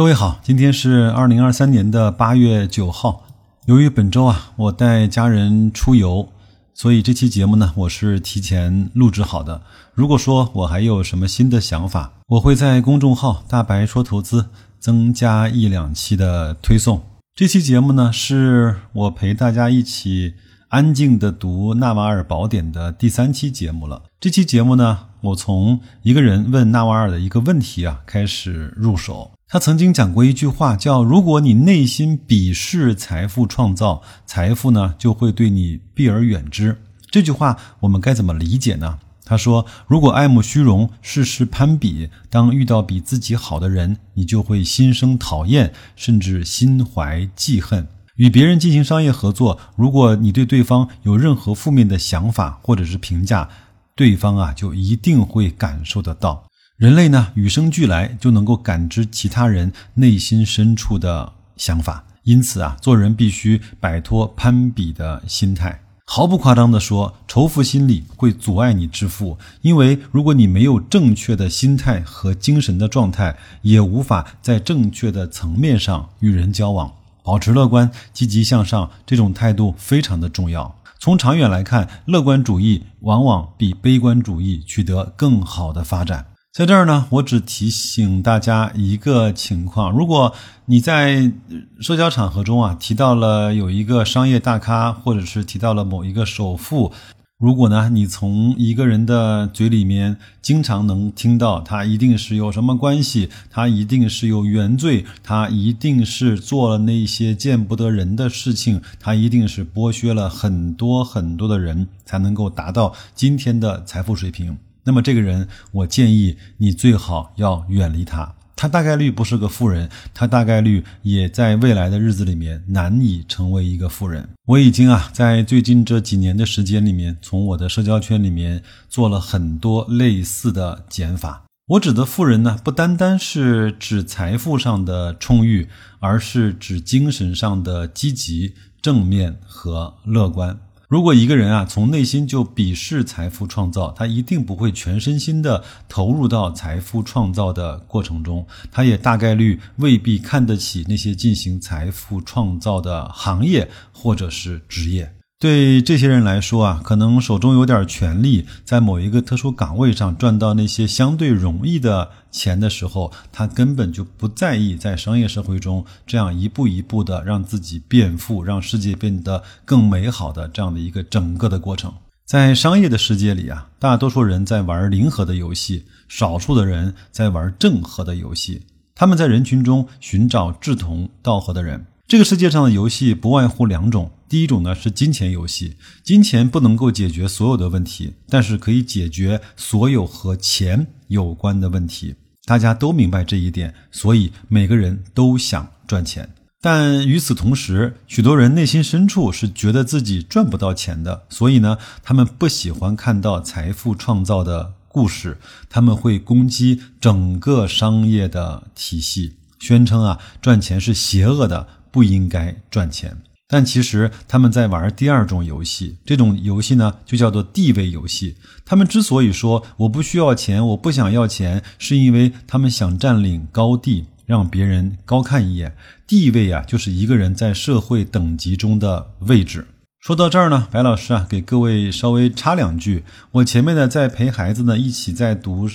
各位好，今天是二零二三年的八月九号。由于本周啊，我带家人出游，所以这期节目呢，我是提前录制好的。如果说我还有什么新的想法，我会在公众号“大白说投资”增加一两期的推送。这期节目呢，是我陪大家一起安静的读《纳瓦尔宝典》的第三期节目了。这期节目呢，我从一个人问纳瓦尔的一个问题啊开始入手。他曾经讲过一句话，叫“如果你内心鄙视财富创造，财富呢就会对你避而远之。”这句话我们该怎么理解呢？他说：“如果爱慕虚荣，事事攀比，当遇到比自己好的人，你就会心生讨厌，甚至心怀记恨。与别人进行商业合作，如果你对对方有任何负面的想法或者是评价，对方啊就一定会感受得到。”人类呢，与生俱来就能够感知其他人内心深处的想法，因此啊，做人必须摆脱攀比的心态。毫不夸张地说，仇富心理会阻碍你致富，因为如果你没有正确的心态和精神的状态，也无法在正确的层面上与人交往。保持乐观、积极向上，这种态度非常的重要。从长远来看，乐观主义往往比悲观主义取得更好的发展。在这儿呢，我只提醒大家一个情况：如果你在社交场合中啊提到了有一个商业大咖，或者是提到了某一个首富，如果呢你从一个人的嘴里面经常能听到他一定是有什么关系，他一定是有原罪，他一定是做了那些见不得人的事情，他一定是剥削了很多很多的人才能够达到今天的财富水平。那么这个人，我建议你最好要远离他。他大概率不是个富人，他大概率也在未来的日子里面难以成为一个富人。我已经啊，在最近这几年的时间里面，从我的社交圈里面做了很多类似的减法。我指的富人呢，不单单是指财富上的充裕，而是指精神上的积极、正面和乐观。如果一个人啊从内心就鄙视财富创造，他一定不会全身心的投入到财富创造的过程中，他也大概率未必看得起那些进行财富创造的行业或者是职业。对这些人来说啊，可能手中有点权利，在某一个特殊岗位上赚到那些相对容易的钱的时候，他根本就不在意在商业社会中这样一步一步的让自己变富，让世界变得更美好的这样的一个整个的过程。在商业的世界里啊，大多数人在玩零和的游戏，少数的人在玩正和的游戏。他们在人群中寻找志同道合的人。这个世界上的游戏不外乎两种。第一种呢是金钱游戏，金钱不能够解决所有的问题，但是可以解决所有和钱有关的问题。大家都明白这一点，所以每个人都想赚钱。但与此同时，许多人内心深处是觉得自己赚不到钱的，所以呢，他们不喜欢看到财富创造的故事，他们会攻击整个商业的体系，宣称啊赚钱是邪恶的，不应该赚钱。但其实他们在玩第二种游戏，这种游戏呢就叫做地位游戏。他们之所以说我不需要钱，我不想要钱，是因为他们想占领高地，让别人高看一眼。地位啊，就是一个人在社会等级中的位置。说到这儿呢，白老师啊，给各位稍微插两句。我前面呢在陪孩子呢一起在读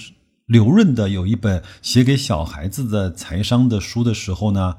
刘润的有一本写给小孩子的财商的书的时候呢。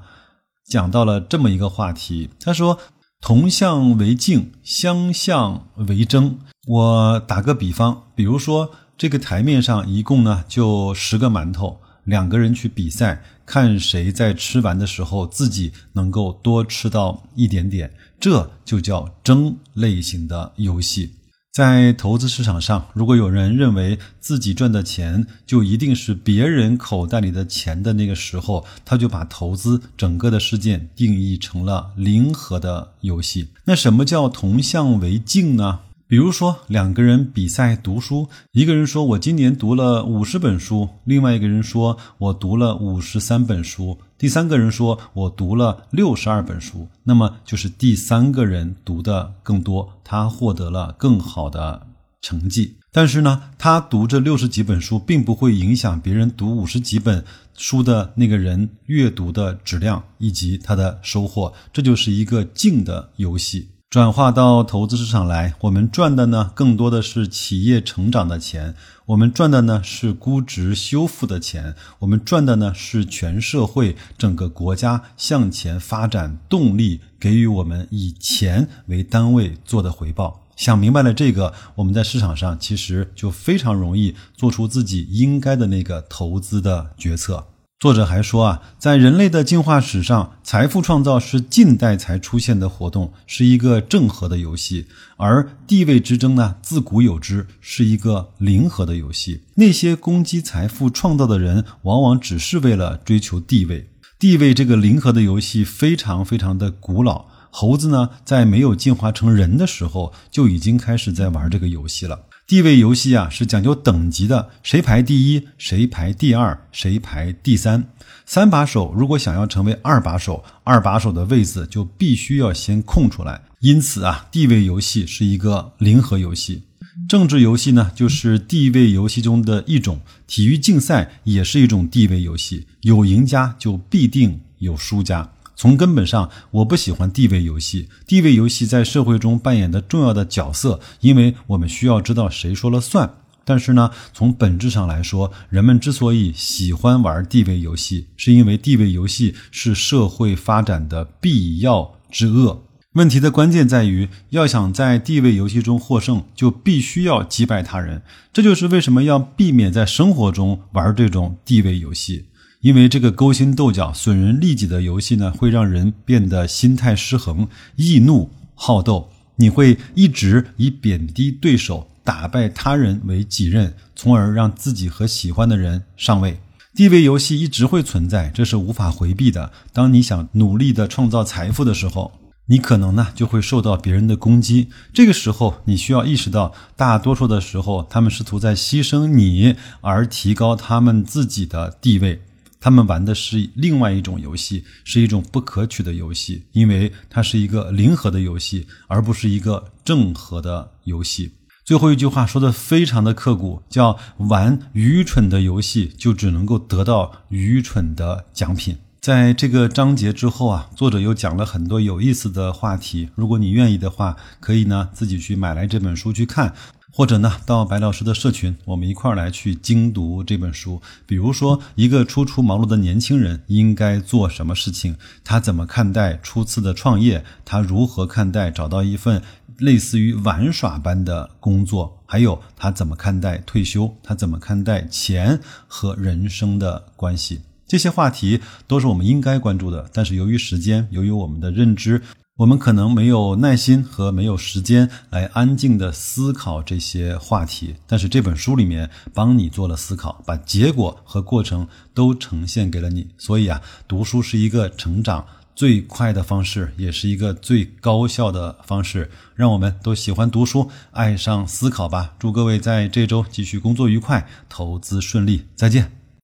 讲到了这么一个话题，他说：“同向为竞，相向为争。”我打个比方，比如说这个台面上一共呢就十个馒头，两个人去比赛，看谁在吃完的时候自己能够多吃到一点点，这就叫争类型的游戏。在投资市场上，如果有人认为自己赚的钱就一定是别人口袋里的钱的那个时候，他就把投资整个的事件定义成了零和的游戏。那什么叫同向为竞呢？比如说，两个人比赛读书，一个人说我今年读了五十本书，另外一个人说我读了五十三本书，第三个人说我读了六十二本书，那么就是第三个人读的更多，他获得了更好的成绩。但是呢，他读这六十几本书，并不会影响别人读五十几本书的那个人阅读的质量以及他的收获。这就是一个静的游戏。转化到投资市场来，我们赚的呢，更多的是企业成长的钱，我们赚的呢是估值修复的钱，我们赚的呢是全社会、整个国家向前发展动力给予我们以钱为单位做的回报。想明白了这个，我们在市场上其实就非常容易做出自己应该的那个投资的决策。作者还说啊，在人类的进化史上，财富创造是近代才出现的活动，是一个正和的游戏；而地位之争呢，自古有之，是一个零和的游戏。那些攻击财富创造的人，往往只是为了追求地位。地位这个零和的游戏非常非常的古老。猴子呢，在没有进化成人的时候，就已经开始在玩这个游戏了。地位游戏啊，是讲究等级的，谁排第一，谁排第二，谁排第三。三把手如果想要成为二把手，二把手的位子就必须要先空出来。因此啊，地位游戏是一个零和游戏。政治游戏呢，就是地位游戏中的一种。体育竞赛也是一种地位游戏，有赢家就必定有输家。从根本上，我不喜欢地位游戏。地位游戏在社会中扮演的重要的角色，因为我们需要知道谁说了算。但是呢，从本质上来说，人们之所以喜欢玩地位游戏，是因为地位游戏是社会发展的必要之恶。问题的关键在于，要想在地位游戏中获胜，就必须要击败他人。这就是为什么要避免在生活中玩这种地位游戏。因为这个勾心斗角、损人利己的游戏呢，会让人变得心态失衡、易怒好斗。你会一直以贬低对手、打败他人为己任，从而让自己和喜欢的人上位。地位游戏一直会存在，这是无法回避的。当你想努力的创造财富的时候，你可能呢就会受到别人的攻击。这个时候，你需要意识到，大多数的时候，他们试图在牺牲你而提高他们自己的地位。他们玩的是另外一种游戏，是一种不可取的游戏，因为它是一个零和的游戏，而不是一个正和的游戏。最后一句话说的非常的刻骨，叫“玩愚蠢的游戏，就只能够得到愚蠢的奖品”。在这个章节之后啊，作者又讲了很多有意思的话题。如果你愿意的话，可以呢自己去买来这本书去看。或者呢，到白老师的社群，我们一块儿来去精读这本书。比如说，一个初出茅庐的年轻人应该做什么事情？他怎么看待初次的创业？他如何看待找到一份类似于玩耍般的工作？还有他怎么看待退休？他怎么看待钱和人生的关系？这些话题都是我们应该关注的。但是由于时间，由于我们的认知。我们可能没有耐心和没有时间来安静的思考这些话题，但是这本书里面帮你做了思考，把结果和过程都呈现给了你。所以啊，读书是一个成长最快的方式，也是一个最高效的方式。让我们都喜欢读书，爱上思考吧。祝各位在这周继续工作愉快，投资顺利，再见。